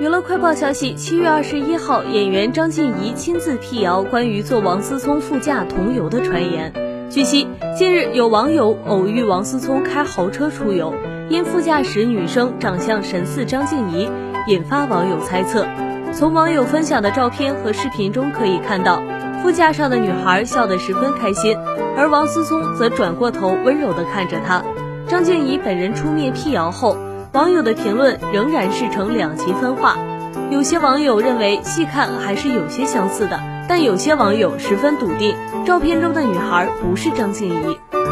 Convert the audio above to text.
娱乐快报消息：七月二十一号，演员张婧仪亲自辟谣关于坐王思聪副驾同游的传言。据悉，近日有网友偶遇王思聪开豪车出游，因副驾驶女生长相神似张婧仪，引发网友猜测。从网友分享的照片和视频中可以看到，副驾上的女孩笑得十分开心，而王思聪则转过头温柔地看着她。张婧仪本人出面辟谣后。网友的评论仍然是呈两极分化，有些网友认为细看还是有些相似的，但有些网友十分笃定，照片中的女孩不是张婧仪。